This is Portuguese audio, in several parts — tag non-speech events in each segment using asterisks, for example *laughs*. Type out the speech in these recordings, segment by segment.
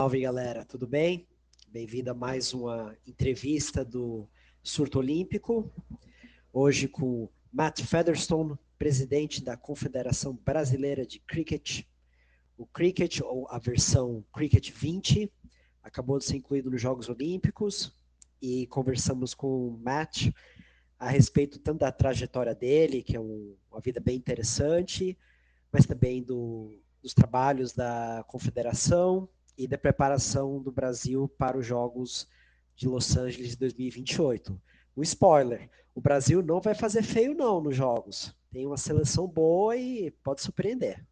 Salve galera, tudo bem? Bem-vindo a mais uma entrevista do Surto Olímpico. Hoje com Matt Featherstone, presidente da Confederação Brasileira de Cricket. O Cricket, ou a versão Cricket 20, acabou de ser incluído nos Jogos Olímpicos e conversamos com o Matt a respeito tanto da trajetória dele, que é um, uma vida bem interessante, mas também do, dos trabalhos da Confederação e da preparação do Brasil para os Jogos de Los Angeles 2028. Um spoiler: o Brasil não vai fazer feio não nos Jogos. Tem uma seleção boa e pode surpreender.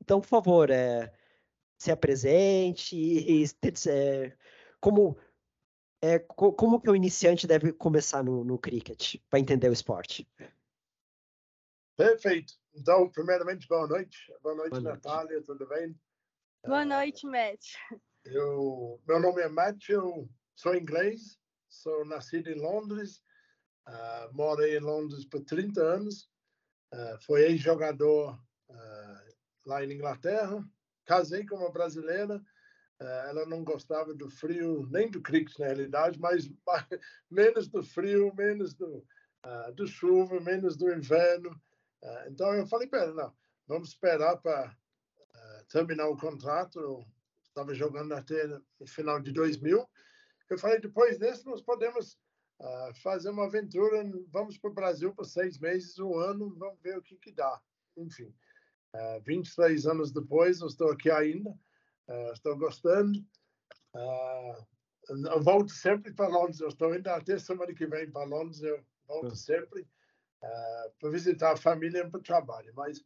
Então, por favor, é, se apresente e, é, como é, como que o iniciante deve começar no, no cricket para entender o esporte? Perfeito. Então, primeiramente, boa noite. Boa noite, boa noite. Natália, tudo bem? Boa ah, noite, Matt. Eu, meu nome é Matt, eu sou inglês, sou nascido em Londres, uh, morei em Londres por 30 anos, uh, fui ex-jogador uh, lá em Inglaterra, casei com uma brasileira, ela não gostava do frio, nem do cricket na realidade, mas, *laughs* mas menos do frio, menos do, uh, do chuva, menos do inverno. Uh, então eu falei para ela, não, vamos esperar para uh, terminar o contrato. Eu estava jogando até no final de 2000. Eu falei, depois desse nós podemos fazer uma aventura, vamos para o Brasil por seis meses, um ano, vamos ver o que, que dá. Enfim, uh, 23 anos depois, eu estou aqui ainda. Uh, estou gostando. Uh, eu volto sempre para Londres. Eu estou indo até semana que vem para Londres. Eu volto uhum. sempre uh, para visitar a família e para o trabalho. Mas,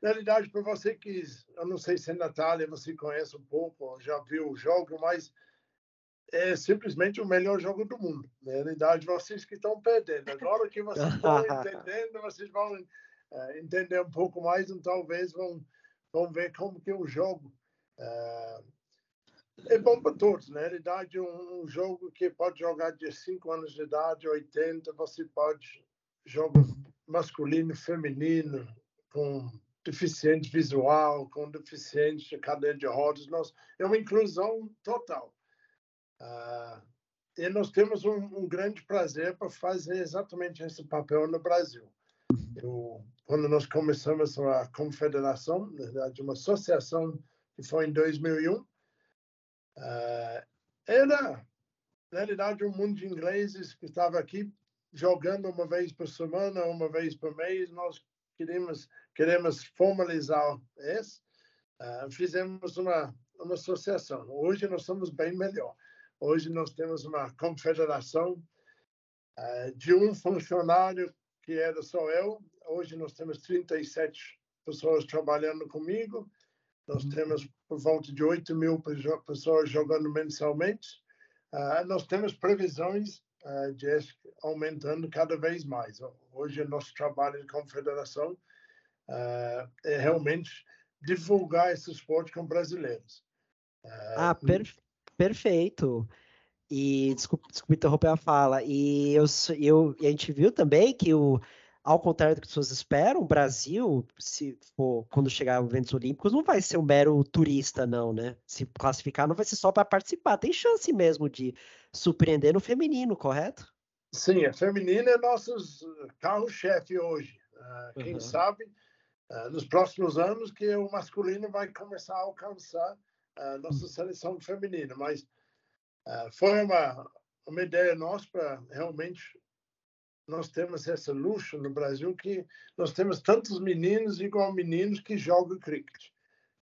na realidade, para você que, eu não sei se é Natália você conhece um pouco, já viu o jogo, mas é simplesmente o melhor jogo do mundo. Na realidade, vocês que estão perdendo. Agora que vocês estão *laughs* entendendo, vocês vão uh, entender um pouco mais, então talvez vão, vão ver como que o jogo é, é bom para todos, na realidade, um, um jogo que pode jogar de 5 anos de idade, 80, você pode jogar masculino, feminino, com deficiente visual, com deficiente de cadeira de rodas, nós, é uma inclusão total. Uh, e nós temos um, um, grande prazer para fazer exatamente esse papel no Brasil. Eu, quando nós começamos a confederação, na verdade, uma associação que foi em 2001. Uh, ah, era, na realidade, um mundo de ingleses que estava aqui jogando uma vez por semana, uma vez por mês. Nós queremos, queremos formalizar isso. Uh, fizemos uma, uma associação. Hoje nós somos bem melhor. Hoje nós temos uma confederação uh, de um funcionário que era só eu. Hoje nós temos 37 pessoas trabalhando comigo. Nós uhum. temos por volta de 8 mil pessoas jogando mensalmente. Uh, nós temos previsões uh, aumentando cada vez mais. Hoje, o nosso trabalho de confederação uh, é realmente divulgar esse esporte com brasileiros. ah, per perfeito. E desculpa, desculpa interromper a fala. E eu, eu, a gente viu também que o ao contrário do que as pessoas esperam, o Brasil, se for quando chegar os eventos olímpicos, não vai ser um mero turista, não, né? Se classificar, não vai ser só para participar. Tem chance mesmo de surpreender no feminino, correto? Sim, a feminina é nosso carro-chefe hoje. Uh, quem uhum. sabe, uh, nos próximos anos, que o masculino vai começar a alcançar a uh, nossa seleção feminina. Mas foi uma, uma ideia nossa para realmente nós temos esse luxo no Brasil que nós temos tantos meninos igual meninos que jogam cricket.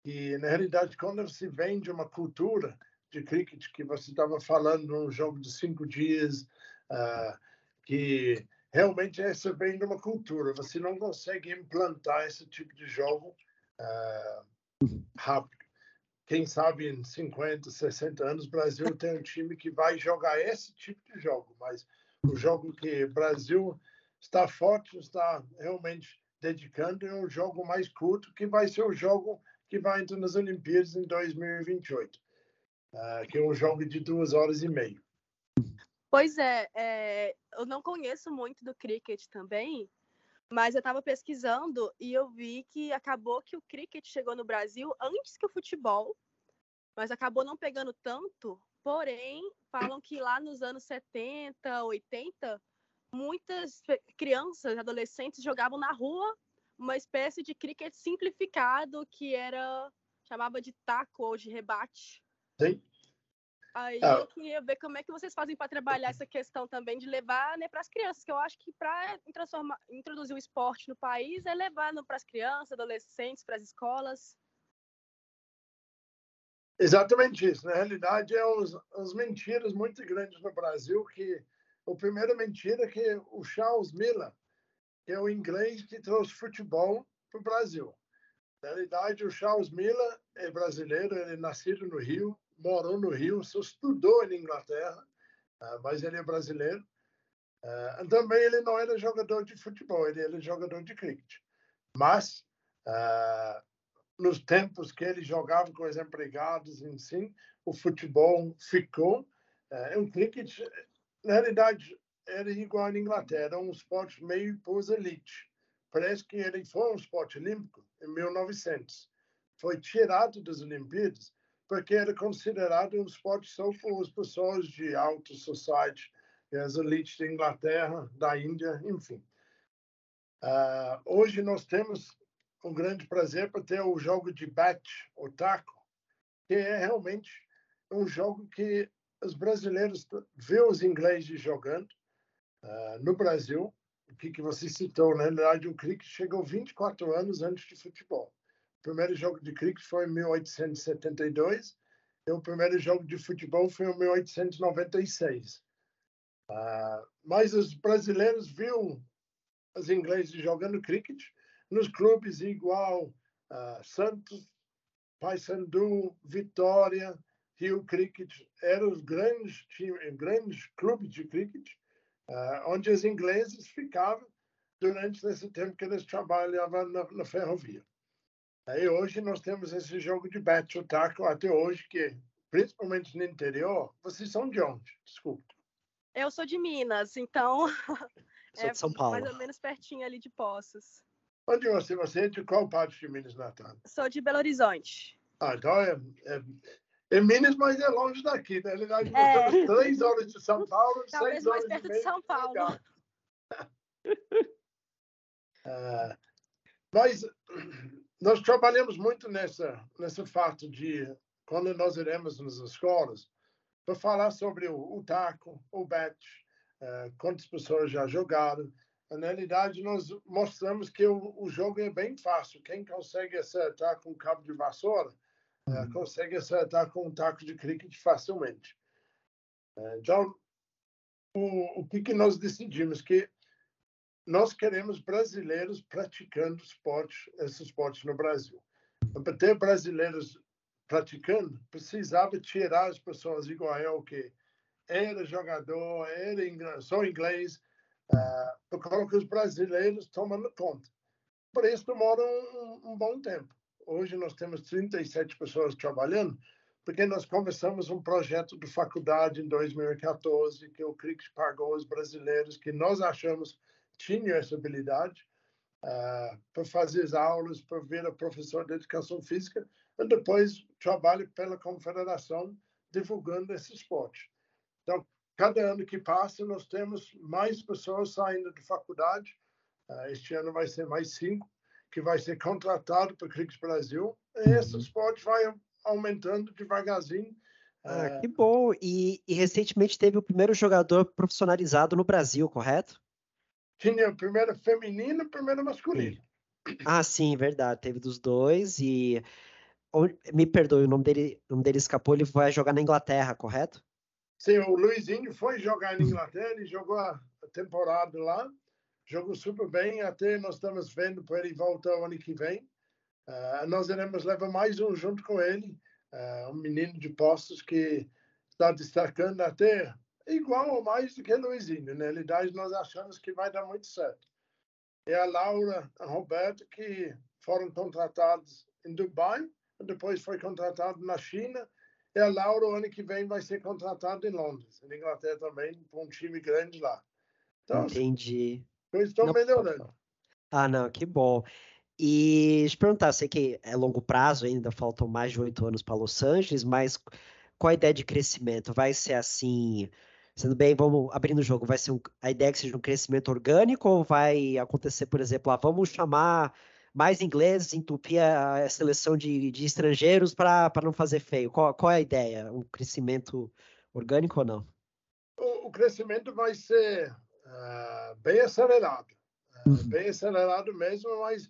E, na realidade, quando se vende uma cultura de cricket, que você estava falando, um jogo de cinco dias, uh, que realmente essa vem de uma cultura. Você não consegue implantar esse tipo de jogo uh, rápido. Quem sabe em 50, 60 anos, o Brasil tem um time que vai jogar esse tipo de jogo, mas o jogo que o Brasil está forte, está realmente dedicando, é um jogo mais curto, que vai ser o jogo que vai entrar nas Olimpíadas em 2028, uh, ah, que é um jogo de duas horas e meia. Pois é, é, eu não conheço muito do cricket também, Mas eu estava pesquisando e eu vi que acabou que o cricket chegou no Brasil antes que o futebol, mas acabou não pegando tanto. Porém, falam que lá nos anos 70, 80, muitas crianças, adolescentes jogavam na rua uma espécie de cricket simplificado que era chamava de taco ou de rebate. Sim. Aí ah. eu queria ver como é que vocês fazem para trabalhar essa questão também de levar né, para as crianças, que eu acho que para introduzir o esporte no país é levar para as crianças, adolescentes, para as escolas. Exatamente isso. Na realidade, é uns, uns mentiras muito grandes no Brasil que a primeira mentira é que o Charles Miller, que é o inglês que trouxe futebol para o Brasil. Na realidade, o Charles Miller é brasileiro, ele é nascido no Rio, morou no Rio, só estudou na Inglaterra, ah, mas ele é brasileiro. Uh, também ele não era jogador de futebol, ele era jogador de cricket. Mas, uh, nos tempos que ele jogava com os empregados em si, o futebol ficou. Uh, o cricket, na realidade, era igual na Inglaterra, um esporte meio os elite. Parece que ele foi um esporte olímpico em 1900. Foi tirado das Olimpíadas porque era considerado um esporte só por as pessoas de alta society, as elites da Inglaterra, da Índia, enfim. Uh, hoje nós temos um grande prazer para ter o jogo de bat, o taco, que é realmente um jogo que os brasileiros vê os ingleses jogando uh, no Brasil. O que, que você citou, né? na verdade, o cricket chegou 24 anos antes de futebol. O primeiro jogo de cricket foi em 1872 e o primeiro jogo de futebol foi em 1896. Ah, mas os brasileiros viram os ingleses jogando cricket nos clubes igual uh, Santos, Paysandu, Vitória, Rio Cricket, eram os grandes, times, grandes clubes de cricket, uh, onde os ingleses ficavam durante esse tempo que eles trabalhavam na, na ferrovia. Aí hoje nós temos esse jogo de bat o taco até hoje que principalmente no interior. Vocês são de onde? Desculpa. Eu sou de Minas, então sou *laughs* é de São Paulo. mais ou menos pertinho ali de Poços. Onde você, você é de qual parte de Minas Natal? Sou de Belo Horizonte. Ah, então é, é, é Minas, mas é longe daqui. Realidade, nós é. três horas de São Paulo, *laughs* Talvez seis mais horas perto de, de São Paulo. *laughs* ah, mas nós trabalhamos muito nessa, nesse fato de, quando nós iremos nas escolas, para falar sobre o, o taco, o bat, uh, quantas pessoas já jogaram. Na realidade, nós mostramos que o, o, jogo é bem fácil. Quem consegue acertar com cabo de vassoura, uh, consegue acertar com um taco de cricket facilmente. Uh, então, o, o que, que nós decidimos? Que nós queremos brasileiros praticando esporte, esse esporte no Brasil. Para ter brasileiros praticando, precisava tirar as pessoas igual eu, que era jogador, era inglês, só inglês, uh, porque os brasileiros tomando conta. Por isso demora um, um, bom tempo. Hoje nós temos 37 pessoas trabalhando, porque nós começamos um projeto de faculdade em 2014, que o CRIC pagou os brasileiros que nós achamos tinha essa habilidade uh, para fazer as aulas, para ver a professor de educação física, e depois trabalho pela confederação divulgando esse esporte. Então, cada ano que passa, nós temos mais pessoas saindo de faculdade. Uh, este ano vai ser mais cinco, que vai ser contratado para o Crix Brasil. E esse uhum. esporte vai aumentando devagarzinho. Ah, uh, que bom! E, e recentemente teve o primeiro jogador profissionalizado no Brasil, correto? Tinha o primeiro feminino e o primeiro masculino. Ah, sim, verdade. Teve dos dois e. Me perdoe, o nome dele, o nome dele escapou, ele vai jogar na Inglaterra, correto? Sim, o Luizinho foi jogar na Inglaterra, ele jogou a temporada lá, jogou super bem, até nós estamos vendo para ele voltar o ano que vem. Uh, nós iremos levar mais um junto com ele, uh, um menino de postos que está destacando até igual ou mais do que Luizinho. Na realidade, nós achamos que vai dar muito certo. E a Laura, a Roberto, que foram contratados em Dubai, depois foi contratado na China, e a Laura, o ano que vem, vai ser contratada em Londres, na Inglaterra também, para um time grande lá. Então, Entendi. Coisas estão melhorando. Ah, não, que bom. E te perguntar, sei que é longo prazo, ainda faltam mais de oito anos para Los Angeles, mas qual a ideia de crescimento? Vai ser assim, sendo bem, vamos abrindo o jogo, vai ser um, a ideia que seja um crescimento orgânico ou vai acontecer, por exemplo, ah, vamos chamar mais ingleses, entupir a, seleção de, de estrangeiros para não fazer feio? Qual, qual é a ideia? Um crescimento orgânico ou não? O, o crescimento vai ser uh, bem acelerado, uh, bem acelerado mesmo, mas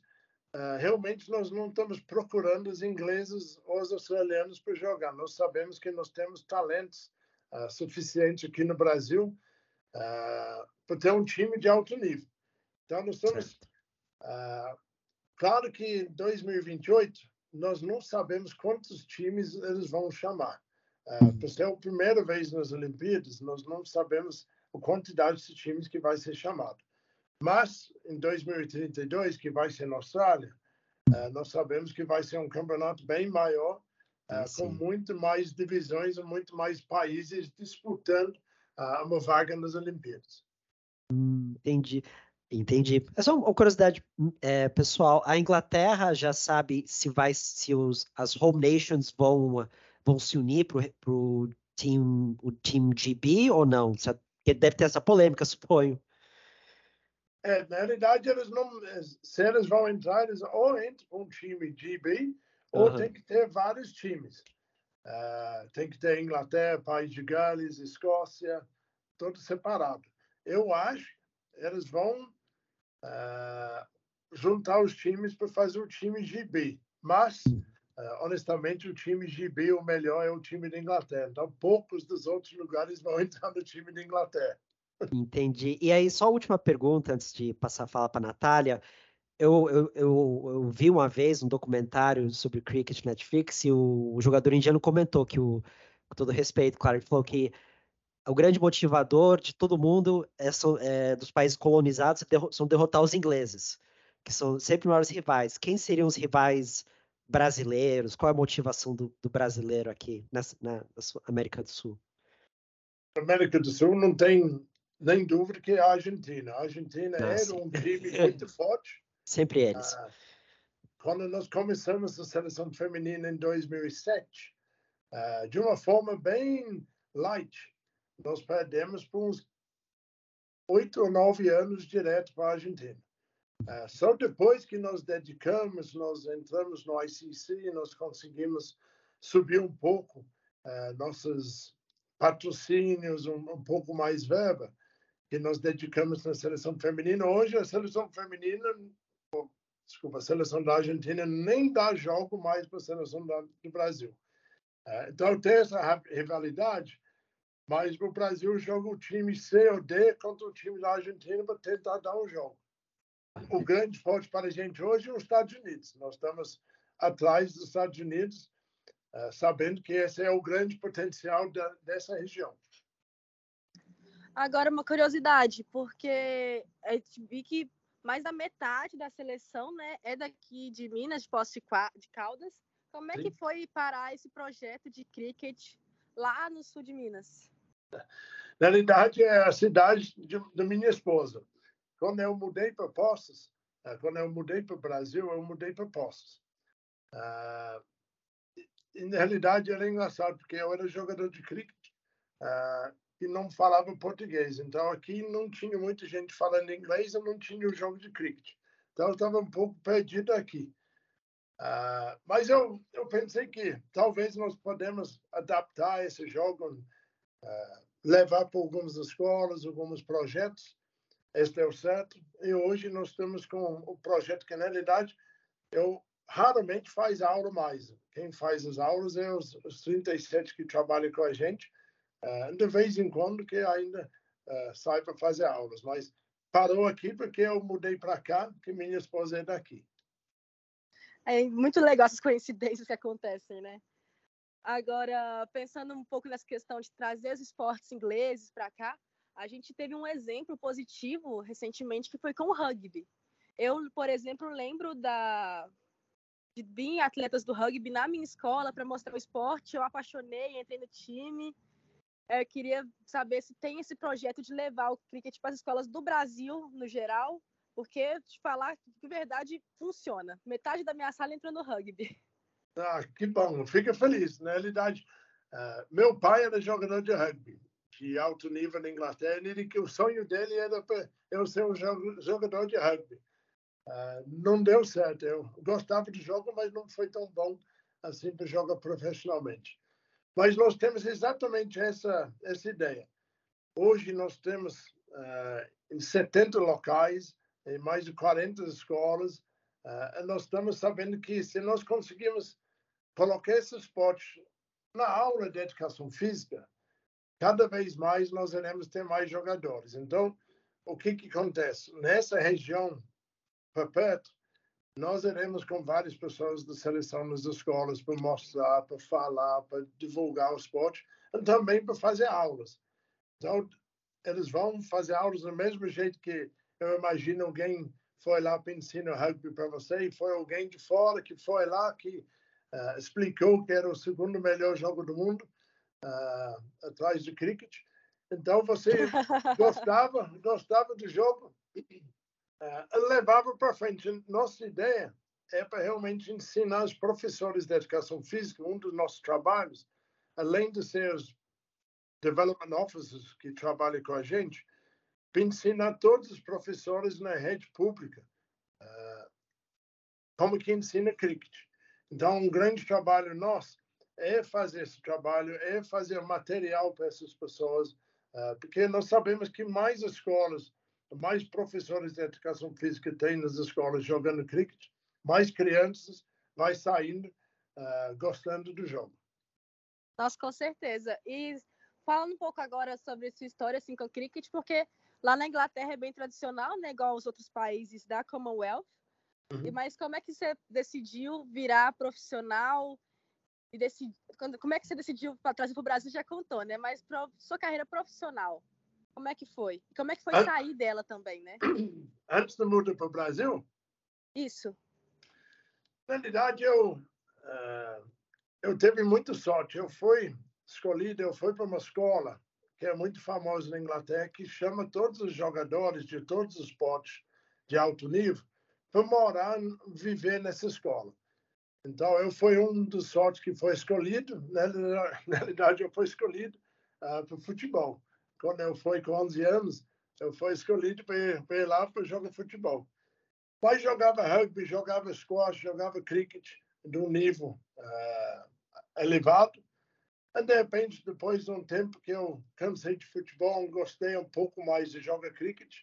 Uh, realmente nós não estamos procurando os ingleses ou os australianos para jogar. Nós sabemos que nós temos talentos uh, suficientes aqui no Brasil para ter um time de alto nível. Então, nós estamos. Claro que em 2028 nós não sabemos quantos times eles vão chamar. Uh, por ser a primeira vez nas Olimpíadas, nós não sabemos a quantidade de times que vai ser chamado. Mas, em 2032, que vai ser na Austrália, uh, nós sabemos que vai ser um campeonato bem maior, uh, com muito mais divisões e muito mais países disputando uh, uma vaga nas Olimpíadas. Hum, entendi. Entendi. É só uma curiosidade é, pessoal. A Inglaterra já sabe se vai, se os, as home nations vão, vão se unir para o team, o team GB ou não? Porque deve ter essa polêmica, *laughs* suponho. É, na realidade, eles não, se eles vão entrar, eles ou entram um time GB ou uhum. tem que ter vários times. Uh, tem que ter Inglaterra, País de Gales, Escócia, tudo separado. Eu acho que eles vão uh, juntar os times para fazer o time GB. Mas, uh, honestamente, o time GB, o melhor é o time da Inglaterra. Então, poucos dos outros lugares vão *laughs* entrar no time da Inglaterra. Entendi. E aí, só a última pergunta antes de passar a fala para a Natália. Eu, eu, eu, eu, vi uma vez um documentário sobre cricket Netflix e o, o jogador indiano comentou que, o, com todo respeito, claro, ele falou que o grande motivador de todo mundo é, é, dos países colonizados são derrotar os ingleses, que são sempre maiores rivais. Quem seriam os rivais brasileiros? Qual é a motivação do, do brasileiro aqui nessa, na, América do Sul? América do Sul não tem nem dúvida que é a Argentina. A Argentina ah, era um time muito *laughs* forte. Sempre eles. Ah, quando nós começamos a seleção feminina em 2007, ah, de uma forma bem light, nós perdemos por uns oito ou nove anos direto para a Argentina. Uh, só depois que nós dedicamos, nós entramos no ICC, nós conseguimos subir um pouco uh, nossos patrocínios, um, um, pouco mais verba que nós dedicamos na seleção feminina. Hoje, a seleção feminina, desculpa, a seleção da Argentina nem dá jogo mais para a seleção da, do Brasil. É, então, tem essa rivalidade, mas o Brasil joga o time C ou D contra o time da Argentina para tentar dar um jogo. O grande forte para a gente hoje é os Estados Unidos. Nós estamos atrás dos Estados Unidos, uh, sabendo que esse é o grande potencial da, dessa região. Agora, uma curiosidade, porque eu vi que mais da metade da seleção né, é daqui de Minas, de Poço de Caldas. Como é Sim. que foi parar esse projeto de cricket lá no sul de Minas? Na realidade, é a cidade de, da minha esposa. Quando eu mudei para Poços, eh, quando eu mudei para o Brasil, eu mudei para Poços. Uh, e, na realidade, era engraçado, porque eu era jogador de cricket. Uh, e não falava português. Então aqui não tinha muita gente falando inglês, eu não tinha o jogo de cricket. Então eu estava um pouco perdido aqui. Uh, mas eu, eu pensei que talvez nós podemos adaptar esse jogo, uh, levar para algumas escolas, alguns projetos. Este é o certo. E hoje nós estamos com o projeto que, na realidade, eu raramente faz aula mais. Quem faz as aulas é os, os 37 que trabalham com a gente Uh, de vez em quando que ainda uh, sai para fazer aulas, mas parou aqui porque eu mudei para cá, que minha esposa é daqui. É muito legal essas *laughs* coincidências que acontecem, né? Agora, pensando um pouco nessa questão de trazer os esportes ingleses para cá, a gente teve um exemplo positivo recentemente que foi com o rugby. Eu, por exemplo, lembro da de vir atletas do rugby na minha escola para mostrar o esporte, eu apaixonei, entrei no time é, eu queria saber se tem esse projeto de levar o cricket para as escolas do Brasil, no geral, Porque, te falar de verdade, funciona. Metade da minha sala entrou no rugby. Ah, que bom, fica feliz. Na realidade, uh, meu pai era jogador de rugby, de alto nível na Inglaterra, e que o sonho dele era eu ser um jogador de rugby. Uh, não deu certo. Eu gostava de jogo, mas não foi tão bom assim para jogar profissionalmente. Mas nós temos exatamente essa essa ideia. Hoje nós temos uh, em 70 locais, em mais de 40 escolas, uh, nós estamos sabendo que se nós conseguimos colocar esse esporte na aula de educação física, cada vez mais nós iremos ter mais jogadores. Então, o que, que acontece? Nessa região, perto, nós iremos com várias pessoas da seleção nas escolas para mostrar, para falar, para divulgar o esporte e também para fazer aulas. Então, eles vão fazer aulas do mesmo jeito que eu imagino alguém foi lá para ensinar rugby para você e foi alguém de fora que foi lá que uh, explicou que era o segundo melhor jogo do mundo uh, atrás do cricket. Então você *laughs* gostava, gostava do jogo, uh, levava para frente. Nossa ideia é para realmente ensinar os professores de educação física, um dos nossos trabalhos, além de ser os development officers que trabalham com a gente, para ensinar todos os professores na rede pública uh, como que ensina cricket. Então, um grande trabalho nosso é fazer esse trabalho, é fazer material para essas pessoas, uh, porque nós sabemos que mais escolas, mais professores de educação física tem nas escolas jogando cricket, mais crianças vai saindo uh, gostando do jogo. Nossa, com certeza. E falando um pouco agora sobre sua história assim, com o cricket, porque Lá na Inglaterra é bem tradicional, né? Igual aos outros países da Commonwealth. Uhum. Mas como é que você decidiu virar profissional? E decidi... Como é que você decidiu para trazer para o Brasil? Já contou, né? Mas para sua carreira profissional, como é que foi? Como é que foi An... sair dela também, né? *clears throat* Antes de mudar para o Brasil? Isso. Na realidade, eu, uh, eu teve muita sorte. Eu fui escolhido, eu fui para uma escola que é muito famoso na Inglaterra, que chama todos os jogadores de todos os esportes de alto nível para morar, viver nessa escola. Então, eu fui um dos sortes que foi escolhido. *laughs* Na, na realidade, eu fui escolhido uh, para futebol. Quando eu fui com 11 anos, eu fui escolhido para ir, ir lá para jogar futebol. Mas jogava rugby, jogava squash, jogava cricket de um nível uh, elevado. De repente, depois de um tempo que eu cansei de futebol, gostei um pouco mais de jogar cricket.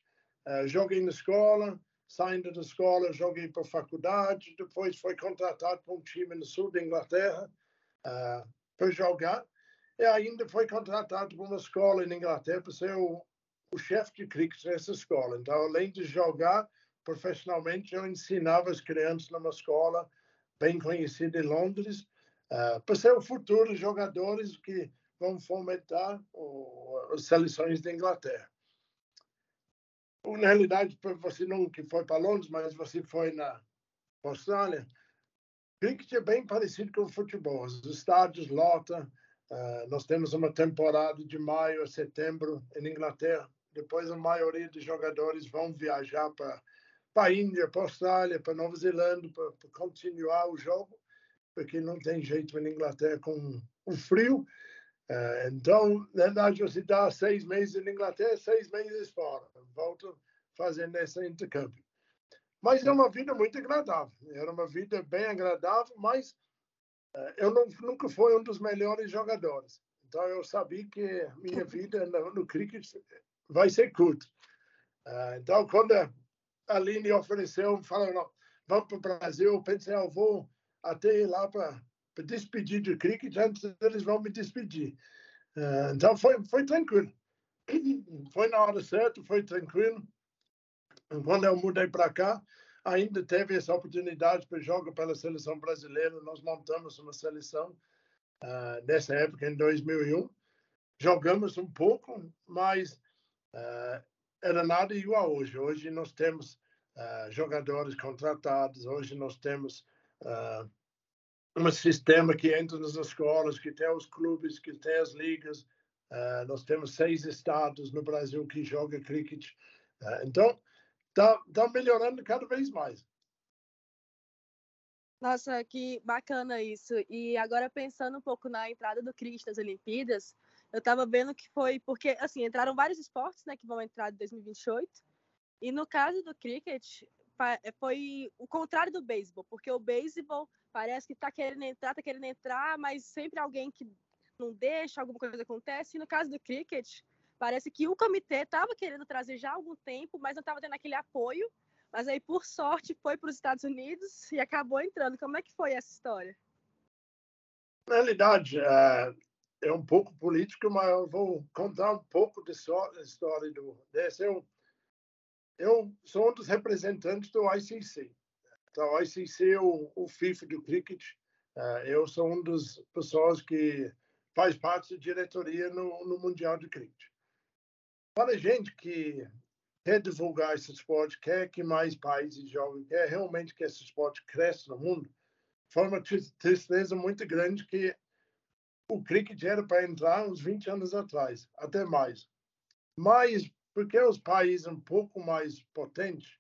Uh, joguei na escola, saindo da escola, joguei para a faculdade. Depois fui contratado para um time no sul da Inglaterra uh, para jogar. E ainda fui contratado para uma escola na Inglaterra para ser o, o chefe de cricket nessa escola. Então, além de jogar profissionalmente, eu ensinava as crianças numa escola bem conhecida em Londres uh, para ser o futuro jogadores que vão fomentar as seleções da Inglaterra. Na realidade, você não que foi para Londres, mas você foi na Austrália, cricket é bem parecido com o futebol. Os estádios lotam. Uh, nós temos uma temporada de maio a setembro em Inglaterra. Depois a maioria dos jogadores vão viajar para a Índia, para a Austrália, para Nova Zelândia, para continuar o jogo porque não tem jeito na Inglaterra com o frio. Uh, então, na verdade, você dá seis meses na Inglaterra, seis meses fora. Volta fazendo esse intercâmbio. Mas é uma vida muito agradável. Era uma vida bem agradável, mas uh, eu não, nunca fui um dos melhores jogadores. Então, eu sabia que minha vida no, no cricket vai ser curta. Uh, então, quando a Aline ofereceu, falou, vamos para o Brasil, eu pensei, eu vou até ir lá para despedir de cricket antes eles vão me despedir. Uh, então foi, foi tranquilo. Foi na hora certa, foi tranquilo. Quando eu mudei para cá, ainda teve essa oportunidade para jogar pela seleção brasileira. Nós montamos uma seleção uh, nessa época, em 2001. Jogamos um pouco, mas uh, era nada igual hoje. Hoje nós temos uh, jogadores contratados, hoje nós temos uh, um sistema que entra nas escolas, que tem os clubes, que tem as ligas. Uh, nós temos seis estados no Brasil que jogam cricket. Uh, então, está tá melhorando cada vez mais. Nossa, que bacana isso. E agora pensando um pouco na entrada do cricket nas Olimpíadas, eu estava vendo que foi porque assim entraram vários esportes, né, que vão entrar em 2028. E no caso do cricket foi o contrário do beisebol, porque o beisebol parece que está querendo entrar, está querendo entrar, mas sempre alguém que não deixa, alguma coisa acontece. E no caso do cricket, parece que o comitê estava querendo trazer já há algum tempo, mas não estava tendo aquele apoio. Mas aí, por sorte, foi para os Estados Unidos e acabou entrando. Como é que foi essa história? Na realidade, é, é um pouco político, mas eu vou contar um pouco da história do, desse. Eu, eu sou um dos representantes do ICC. Então, o ICC é o, o FIFA do cricket. É, eu sou um das pessoas que faz parte da diretoria no, no Mundial de Cricket. Para a gente que quer divulgar esse esporte, quer que mais países joguem, quer realmente que esse esporte cresça no mundo, foi uma tristeza muito grande que o cricket era para entrar uns 20 anos atrás, até mais. Mas porque os países um pouco mais potentes,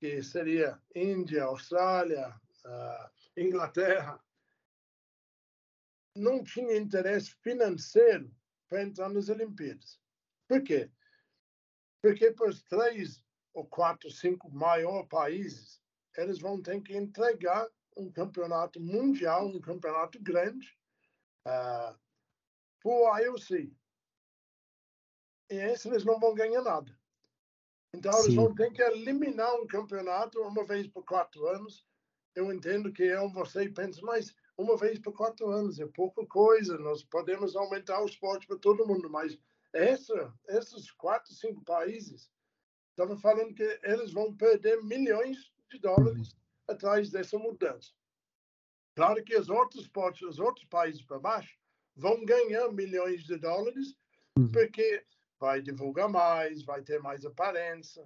que seria Índia, Austrália, uh, Inglaterra, não tinha interesse financeiro para entrar nas Olimpíadas. Por quê? Porque para os três ou quatro, cinco maiores países, eles vão ter que entregar um campeonato mundial, um campeonato grande, uh, para o IOC. E esse eles não vão ganhar nada. Então, Sim. eles vão ter que eliminar um campeonato uma vez por quatro anos. Eu entendo que eu, você pensa, mas uma vez por quatro anos é pouca coisa. Nós podemos aumentar o esporte para todo mundo, mas essa, esses quatro, cinco países, estava falando que eles vão perder milhões de dólares atrás dessa mudança. Claro que os outros esportes, os outros países para baixo, vão ganhar milhões de dólares, uhum. porque vai divulgar mais, vai ter mais aparência.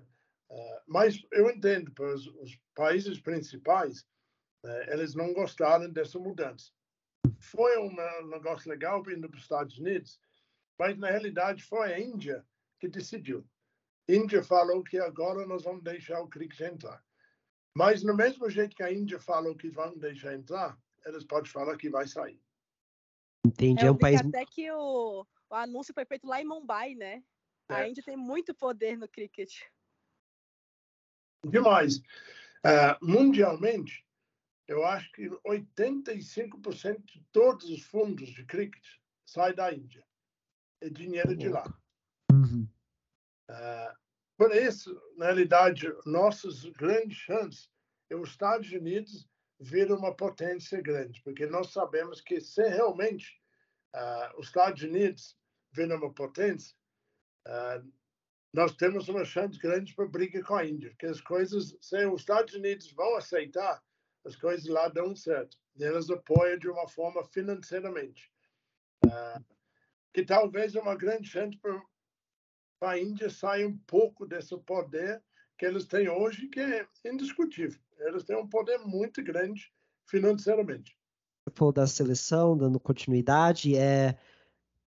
Uh, mas eu entendo, para os, países principais, uh, eles não gostaram dessa mudança. Foi um negócio legal vindo para os Estados Unidos, mas na realidade foi a Índia que decidiu. A Índia falou que agora nós vamos deixar o cricket entrar. Mas no mesmo jeito que a Índia falou que vão deixar entrar, eles podem falar que vai sair. Entendi. É, é um país. Até que o, o anúncio foi feito lá em Mumbai, né? É. A Índia tem muito poder no cricket. Demais. Uh, mundialmente, eu acho que 85% de todos os fundos de cricket saem da Índia é dinheiro de lá. Uhum. Uh, por isso, na realidade, nossas grandes chances é os Estados Unidos vir uma potência grande, porque nós sabemos que se realmente uh, os Estados Unidos vir uma potência, uh, nós temos uma chance grande para briga com a Índia, porque as coisas, se os Estados Unidos vão aceitar, as coisas lá dão certo. Eles apoiam de uma forma financeiramente. Uh, que talvez é uma grande chance para a Índia sair um pouco desse poder que eles têm hoje, que é indiscutível. Eles têm um poder muito grande financeiramente. Falou da seleção, dando continuidade, é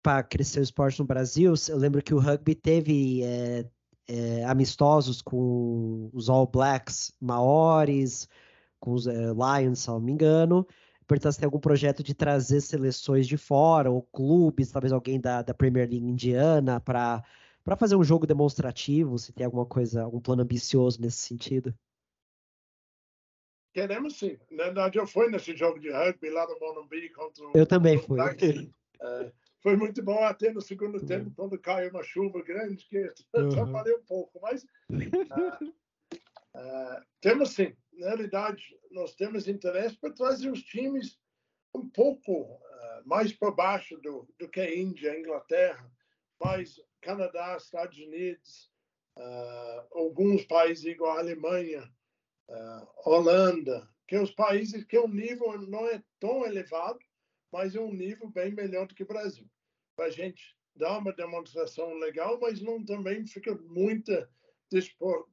para crescer o esporte no Brasil. Eu lembro que o rugby teve é, é, amistosos com os All Blacks Maoris, com os é, Lions, se não me engano perguntar se tem algum projeto de trazer seleções de fora, ou clubes, talvez alguém da, da Premier League indiana, para fazer um jogo demonstrativo, se tem alguma coisa, algum plano ambicioso nesse sentido. Queremos sim. Na verdade, eu fui nesse jogo de rugby lá no Morumbi contra o. Eu também fui. *laughs* É, foi muito bom até no segundo tempo, quando caiu uma chuva grande, que *laughs* uhum. atrapalhou um pouco, mas. Uh, uh, temos sim na realidade, nós temos interesse para trazer os times um pouco uh, mais para baixo do, do que a Índia, Inglaterra, mais Canadá, Estados Unidos, alguns países igual a Alemanha, Holanda, que os países que o nível não é tão elevado, mas é um nível bem melhor do que o Brasil. Para a gente dar uma demonstração legal, mas não também fica muito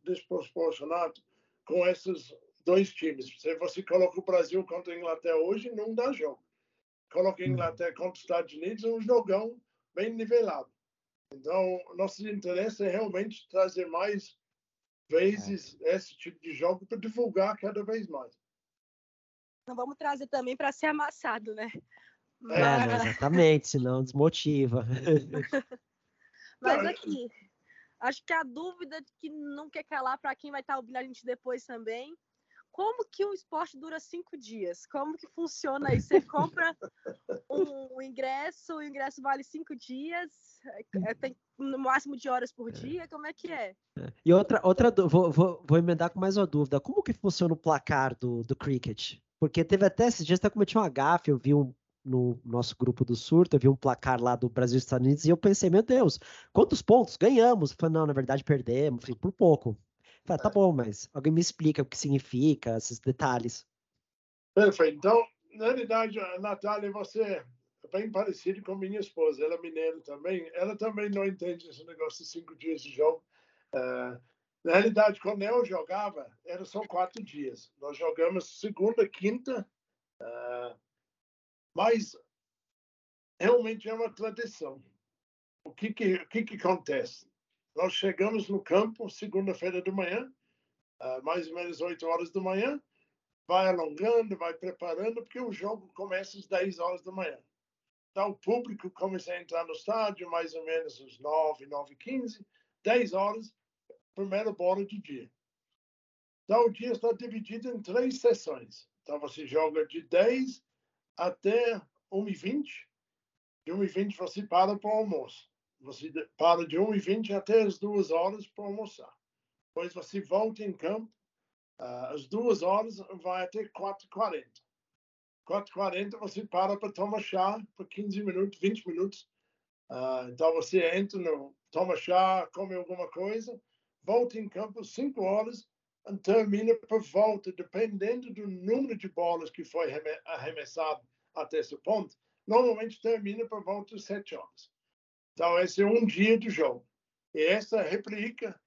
desproporcionado com esses dois times. Se você coloca o Brasil contra a Inglaterra hoje, não dá jogo. Coloca a. Inglaterra contra os Estados Unidos, é um jogão bem nivelado. Então, nosso interesse é realmente trazer mais vezes é. esse tipo de jogo para divulgar cada vez mais. Não vamos trazer também para ser amassado, né? É, não, exatamente, senão desmotiva. *laughs* Mas aqui, acho que a dúvida que não quer calar para quem vai estar tá ouvindo a gente depois também, como que um esporte dura cinco dias? Como que funciona aí? Você compra um, ingresso, o ingresso vale cinco dias, é, tem no máximo de horas por dia, como é que é? é. E outra, outra vou, vou, vou emendar com mais uma dúvida, como que funciona o placar do, do cricket? Porque teve até esses dias, até cometi uma gafe, eu vi um, no nosso grupo do surto, eu vi um placar lá do Brasil e Estados Unidos e eu pensei, meu Deus, quantos pontos? Ganhamos. Falei, não, na verdade perdemos, falei, por pouco. Falei, tá bom, mas alguém me explica o que significa, esses detalhes. Perfeito. Então, na realidade, Natália, você é bem parecido com minha esposa, ela é mineira também. Ela também não entende esse negócio de cinco dias de jogo. Uh, na realidade, quando eu jogava, era só quatro dias. Nós jogamos segunda, quinta, uh, mas realmente é uma tradição. O que que, o que, que acontece? Nós chegamos no campo segunda-feira de manhã, uh, mais ou menos 8 horas da manhã, vai alongando, vai preparando, porque o jogo começa às 10 horas da manhã. Então, o público começa a entrar no estádio mais ou menos às 9, 9 15, 10 horas, primeira bola do dia. Então, o dia está dividido em três sessões. Então, você joga de 10 até 1h20. De 1h20 você para para o almoço. Você para de 1h20 até as 2 horas para almoçar. Depois você volta em campo. Uh, às 2 horas vai até 4h40. 4h40 você para para tomar chá por 15 minutos, 20 minutos. Uh, então você entra, no, toma chá, come alguma coisa volta em campo 5 horas termina por volta, dependendo do número de bolas que foi arremessado até esse ponto, normalmente termina por volta de 7 horas. Então, esse é um dia de jogo. E essa replica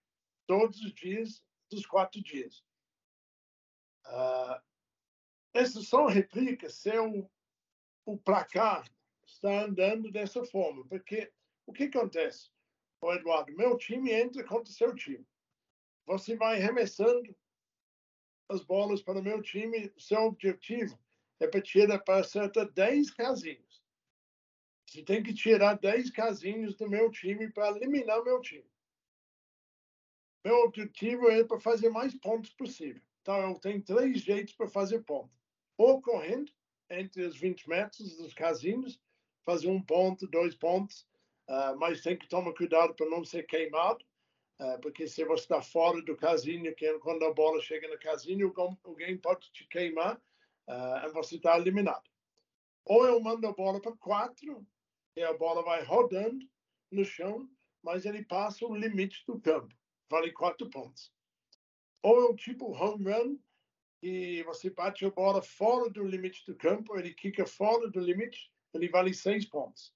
todos os dias dos quatro dias. Uh, essas são réplicas se o, o placar está andando dessa forma. Porque o que acontece? Ô, Eduardo, meu time entra contra o seu time. Você vai arremessando as bolas para o meu time. Seu objetivo é para tirar para certa 10 casinhos. Você tem que tirar 10 casinhos do meu time para eliminar o meu time. Meu objetivo é para fazer mais pontos possível. Então, eu tenho três jeitos para fazer ponto. Ou correndo entre os 20 metros dos casinhos, fazer um ponto, dois pontos, uh, mas tem que tomar cuidado para não ser queimado, porque se você está fora do casinho, quando a bola chega no casinho, alguém pode te queimar uh, e você está eliminado. Ou eu mando a bola para quatro e a bola vai rodando no chão, mas ele passa o limite do campo, vale quatro pontos. Ou é o tipo home run, e você bate a bola fora do limite do campo, ele quica fora do limite, ele vale seis pontos.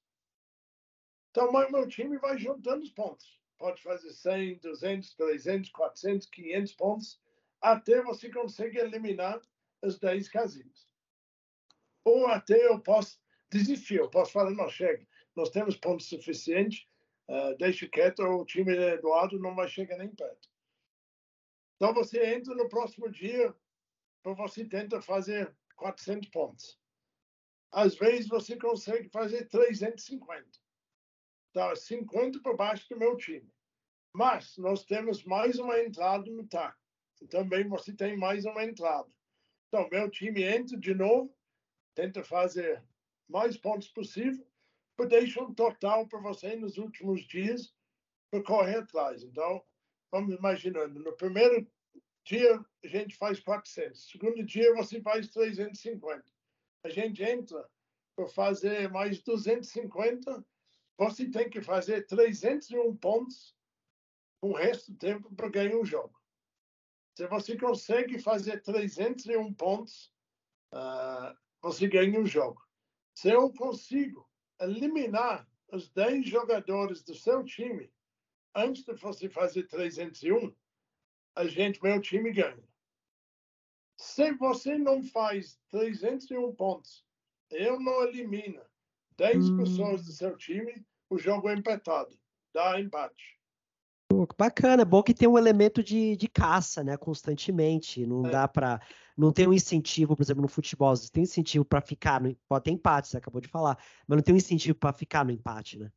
Então, meu time vai juntando os pontos. Pode fazer 100, 200, 300, 400, 500 pontos, até você conseguir eliminar as 10 casinhas. Ou até eu posso desistir, eu posso falar, não, chega, nós temos pontos suficientes, uh, deixa quieto, o time do Eduardo não vai chegar nem perto. Então, você entra no próximo dia, você tenta fazer 400 pontos. Às vezes, você consegue fazer 350 está 50 por baixo do meu time. Mas nós temos mais uma entrada no TAC. Também você tem mais uma entrada. Então, meu time entra de novo, tenta fazer mais pontos possível, para deixar um total para você nos últimos dias para correr atrás. Então, vamos imaginando, no primeiro dia a gente faz 400, segundo dia você faz 350. A gente entra para fazer mais 250 você tem que fazer 301 pontos o resto do tempo para ganhar o jogo. Se você consegue fazer 301 pontos, uh, você ganha o jogo. Se eu consigo eliminar os 10 jogadores do seu time antes de você fazer 301, a gente, meu time ganha. Se você não faz 301 pontos, eu não elimino 10 hum. pessoas do seu time, o jogo é empatado, dá empate. Bacana, é bom que tem um elemento de, de caça, né, constantemente. Não é. dá para, não tem um incentivo, por exemplo, no futebol, você tem incentivo para ficar no, pode ter empate, você acabou de falar, mas não tem um incentivo para ficar no empate, né?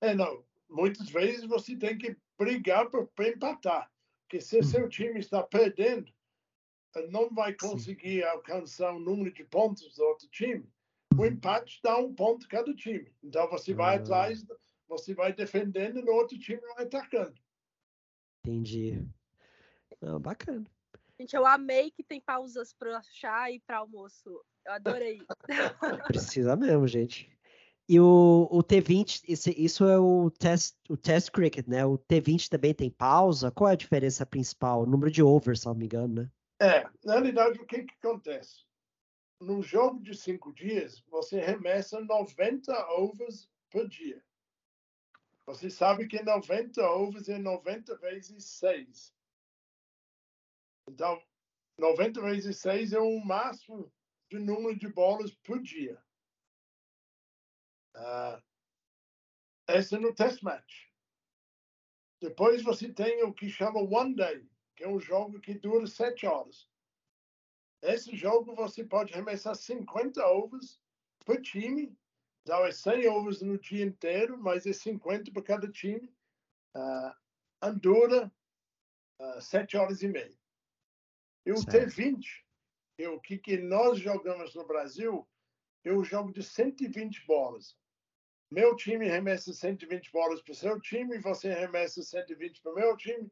É, não. Muitas vezes você tem que brigar para empatar, porque se hum. seu time está perdendo, não vai conseguir Sim. alcançar o número de pontos do outro time. O empate dá um ponto cada time. Então você vai ah. atrás você vai defendendo e no outro time vai atacando. Entendi. Não, bacana. Gente, eu amei que tem pausas para chá e para almoço. Eu adorei. *laughs* Precisa mesmo, gente. E o, o T20, isso, isso é o test, o test cricket, né? O T20 também tem pausa. Qual é a diferença principal? O número de overs, se não me engano, né? É, na realidade, o que, que acontece? No jogo de cinco dias, você remessa 90 overs por dia. Você sabe que 90 ovos é 90 vezes 6. Então, 90 vezes 6 é o máximo de número de bolas por dia. Uh, esse é no test match. Depois você tem o que chama One Day, que é um jogo que dura 7 horas. Esse jogo você pode arremessar 50 ovos por time então é 100 ovos no dia inteiro, mas é 50 para cada time. Uh, Andorra, uh, 7 horas e meia. E o T20, que é o que, que nós jogamos no Brasil, é o jogo de 120 bolas. Meu time remessa 120 bolas para o seu time, você remessa 120 para o meu time,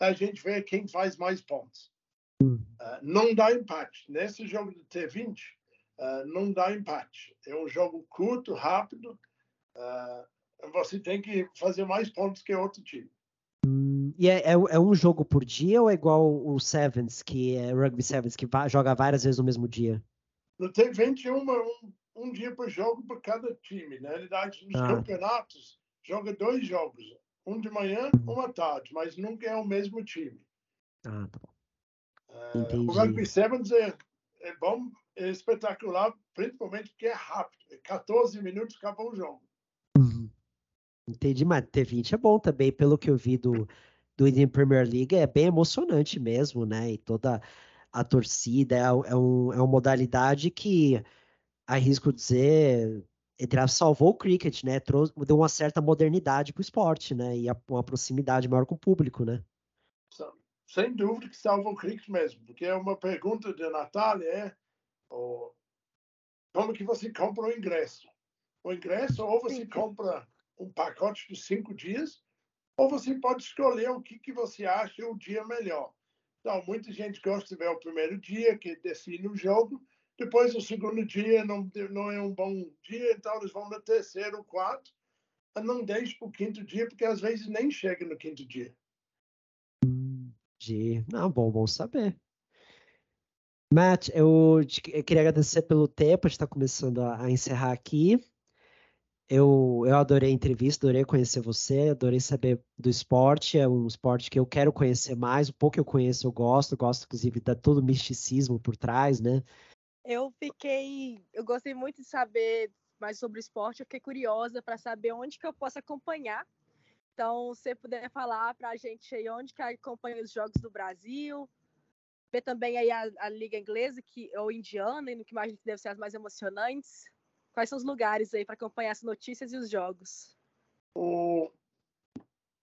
a gente vê quem faz mais pontos. Uh, não dá empate. Nesse jogo do T20, uh, não dá empate. É um jogo curto, rápido. Uh, você tem que fazer mais pontos que outro time. Hum, e é, é, é, um jogo por dia ou é igual o Sevens, que é Rugby Sevens, que vai, joga várias vezes no mesmo dia? No T20 um, um dia por jogo por cada time. Na realidade, nos ah. campeonatos, joga dois jogos. Um de manhã, um à tarde, mas nunca é o mesmo time. Ah, tá bom. Uh, o Rugby Sevens é, é bom é espetacular, principalmente porque é rápido. Em 14 minutos acabou o jogo. Uhum. Entendi, mas T20 é bom também, pelo que eu vi do, do Indian Premier League, é bem emocionante mesmo, né? E toda a torcida é, é, um, é uma modalidade que, arrisco dizer, entre salvou o cricket, né? Trouxe, deu uma certa modernidade para o esporte, né? E uma proximidade maior com o público, né? Sem dúvida que salvou o cricket mesmo, porque é uma pergunta de Natália é ou, como que você compra o ingresso? O ingresso, ou você compra um pacote de cinco dias, ou você pode escolher o que, que você acha o dia melhor. Então, muita gente gosta de ver o primeiro dia, que define o jogo, depois o segundo dia não, não é um bom dia, então eles vão no terceiro, quarto, não deixe para o quinto dia, porque às vezes nem chega no quinto dia. De... Não, bom, bom saber. Matt, eu, te, eu queria agradecer pelo tempo, a gente está começando a, a, encerrar aqui. Eu, eu adorei a entrevista, adorei conhecer você, adorei saber do esporte, é um esporte que eu quero conhecer mais, o pouco que eu conheço eu gosto, gosto inclusive da todo o misticismo por trás, né? Eu fiquei, eu gostei muito de saber mais sobre o esporte, eu fiquei curiosa para saber onde que eu posso acompanhar. Então, se você puder falar para a gente aí onde que acompanha os jogos do Brasil, ver também aí a, a, liga inglesa que ou indiana, e no que mais deve ser as mais emocionantes. Quais são os lugares aí para acompanhar as notícias e os jogos?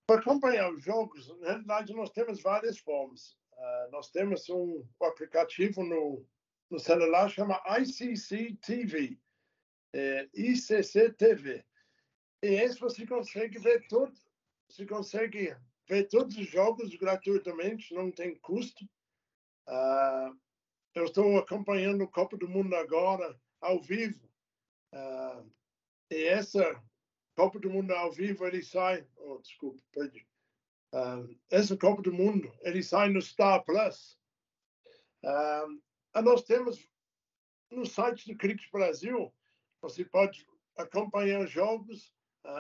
Para acompanhar os jogos, na realidade nós temos várias formas. Uh, nós temos um, aplicativo no, no celular chama ICC TV, é, ICC TV. E esse você consegue ver tudo, você consegue ver todos os jogos gratuitamente, não tem custo. Uh, eu estou acompanhando o Copa do Mundo agora, ao vivo. Uh, e essa Copa do Mundo ao vivo, ele sai... Oh, desculpa, perdi. Uh, essa Copa do Mundo, ele sai no Star Plus. Uh, nós temos no site do Cricket Brasil, você pode acompanhar os jogos.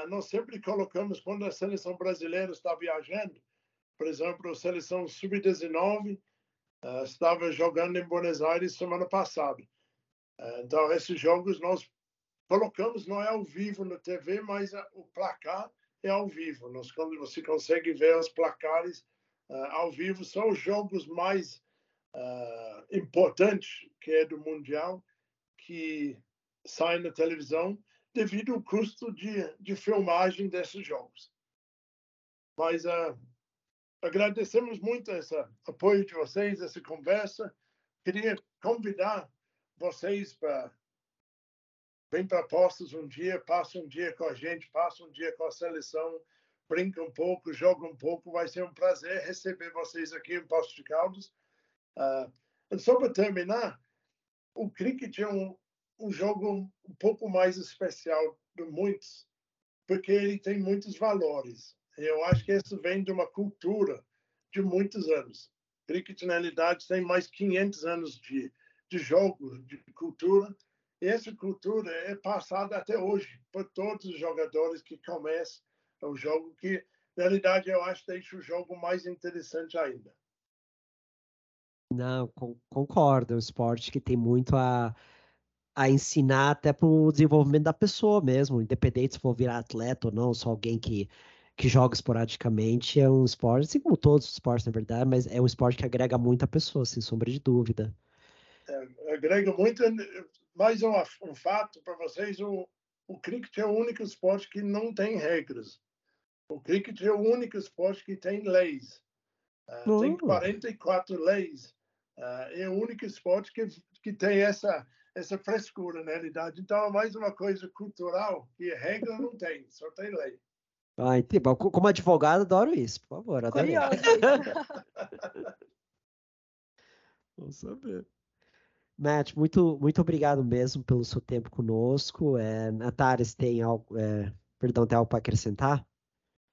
Nós sempre colocamos quando a seleção brasileira está viajando, por exemplo, a seleção sub-19 uh, estava jogando em Buenos Aires semana passada. Uh, então, esses jogos nós colocamos, não é ao vivo na TV, mas uh, o placar é ao vivo. Nós, quando você consegue ver os placares ao vivo, são os jogos mais importantes que é do mundial que saem na televisão devido ao custo de, de filmagem desses jogos. Mas uh, agradecemos muito esse apoio de vocês, essa conversa. Queria convidar vocês para vem para Postos um dia, passa um dia com a gente, passa um dia com a seleção, brinca um pouco, joga um pouco. Vai ser um prazer receber vocês aqui em Postos de Caldas. Uh, só para terminar, o cricket é um, um jogo um pouco mais especial de muitos, porque ele tem muitos valores. Eu acho que isso vem de uma cultura de muitos anos. Cricket, na realidade, tem mais 500 anos de, de jogo, de cultura. E essa cultura é passada até hoje por todos os jogadores que começam o jogo, que, na realidade, eu acho que deixa o jogo mais interessante ainda. Não, concordo. É um esporte que tem muito a, a ensinar até para o desenvolvimento da pessoa mesmo, independente se for virar atleta ou não, só alguém que que joga esporadicamente é um esporte, assim como todos os esportes, na verdade, mas é um esporte que agrega muito a pessoa, sem sombra de dúvida. É, agrega muito. Mais um, um fato para vocês: o, o cricket é o único esporte que não tem regras. O cricket é o único esporte que tem leis. Uh, Tem 44 leis. Uh, é o único esporte que, que tem essa, essa frescura, na realidade. Então, é mais uma coisa cultural que regra não tem, só tem lei. Ah, entendi. Como advogado, adoro isso, por favor. Adoro. *laughs* Vamos saber. Matt, muito, muito obrigado mesmo pelo seu tempo conosco. É, Natares, tem algo, é, perdão, tem algo para acrescentar?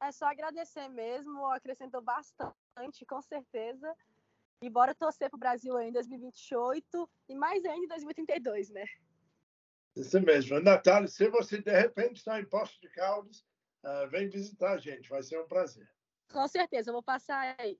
É só agradecer mesmo, acrescentou bastante, com certeza. E bora torcer para o Brasil em 2028 e mais ainda em 2032, né? Isso mesmo. Natália, se você de repente está em Posto de Caldas, uh, vem visitar a gente, vai ser um prazer. Com certeza, eu vou passar aí.